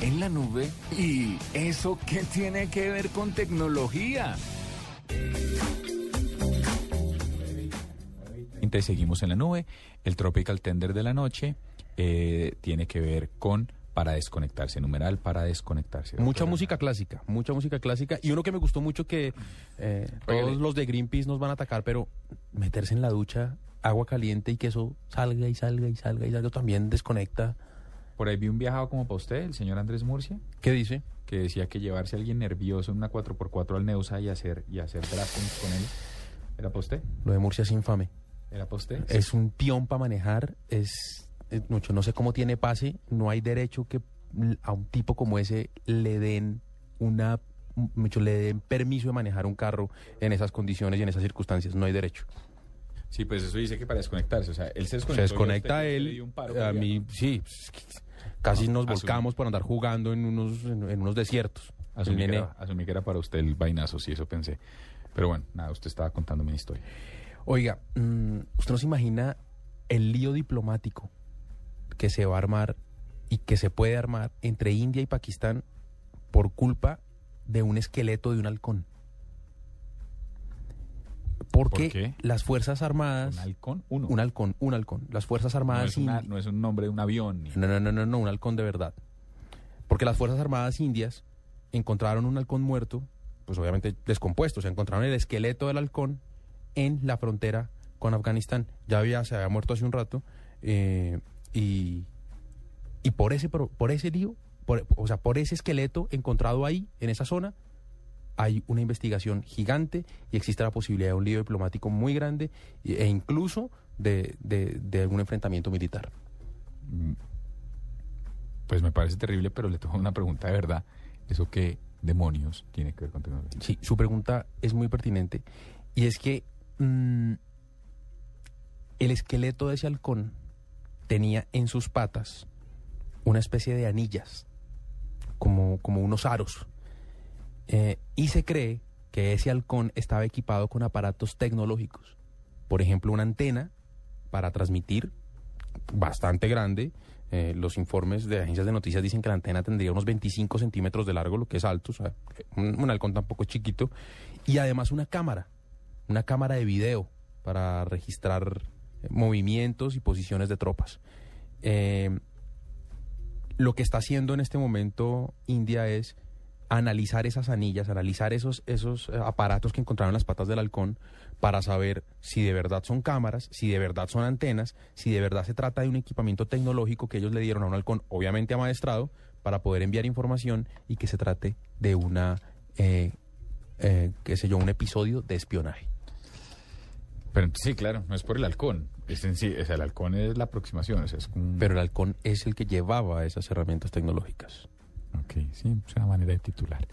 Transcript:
en la nube. ¿Y eso qué tiene que ver con tecnología? Entonces seguimos en la nube. El Tropical Tender de la noche eh, tiene que ver con para desconectarse, numeral para desconectarse. Mucha Doctora música clásica, mucha música clásica. Y uno que me gustó mucho que eh, todos los de Greenpeace nos van a atacar, pero meterse en la ducha, agua caliente y que eso salga y salga y salga y salga también desconecta. Por ahí vi un viajado como para usted, el señor Andrés Murcia, ¿Qué dice? que decía que llevarse a alguien nervioso en una 4x4 al Neusa y hacer, y hacer con él. ¿Era para usted? Lo de Murcia es infame. ¿Era para usted? Es un peón para manejar, es, es mucho, no sé cómo tiene pase, no hay derecho que a un tipo como ese le den una mucho le den permiso de manejar un carro en esas condiciones y en esas circunstancias, no hay derecho. Sí, pues eso dice que para desconectarse. O sea, él se Se desconectó. y a desconecta le él, a mí sí, casi No, nos volcamos por andar jugando en unos en, en unos desiertos. El Asumí que, nene- era, asumí que era para usted el vainazo, sí, eso pensé. Pero bueno, nada, usted estaba contándome una historia. Oiga, mm, usted no se imagina el lío diplomático que se va a armar y que se puede armar entre India y Pakistán por culpa de un esqueleto de un halcón. Porque las Fuerzas Armadas... ¿Un halcón? Uno. Un halcón, un halcón. Las Fuerzas no, Armadas... es una- indi- no es un nombre de un avión. ni- no, no, no, no, no, un halcón de verdad. Porque las Fuerzas Armadas indias encontraron un halcón muerto, pues obviamente descompuesto, o sea, encontraron el esqueleto del halcón en la frontera con Afganistán. Ya había, se había muerto hace un rato, eh, y, y por ese, por, por ese lío, por- o sea, por ese esqueleto encontrado ahí, en esa zona, hay una investigación gigante y existe la posibilidad de un lío diplomático muy grande e incluso de, de, de algún enfrentamiento militar. Mm, Pues me parece terrible, pero le tengo una pregunta de verdad. ¿Eso qué demonios tiene que ver con tecnología? Sí, su pregunta es muy pertinente. Y es que mm, el esqueleto de ese halcón tenía en sus patas una especie de anillas, como, como unos aros. Eh, y se cree que ese halcón estaba equipado con aparatos tecnológicos. Por ejemplo, una antena para transmitir bastante grande. Eh, los informes de agencias de noticias dicen que la antena tendría unos 25 centímetros de largo, lo que es alto, o sea, un, halcón tampoco es chiquito. Y además una cámara, una cámara de video para registrar eh, movimientos y posiciones de tropas. Lo que está haciendo en este momento India es analizar esas anillas, analizar esos, esos eh, aparatos que encontraron en las patas del halcón para saber si de verdad son cámaras, si de verdad son antenas, si de verdad se trata de un equipamiento tecnológico que ellos le dieron a un halcón, obviamente amaestrado, para poder enviar información y que se trate de una, eh, eh, qué sé yo, un episodio de espionaje. Pero sí, claro, no es por el halcón. Es en sí, sea, el halcón es la aproximación. Es un- Pero el halcón es el que llevaba esas herramientas tecnológicas. Ok, sí, es una manera de titular.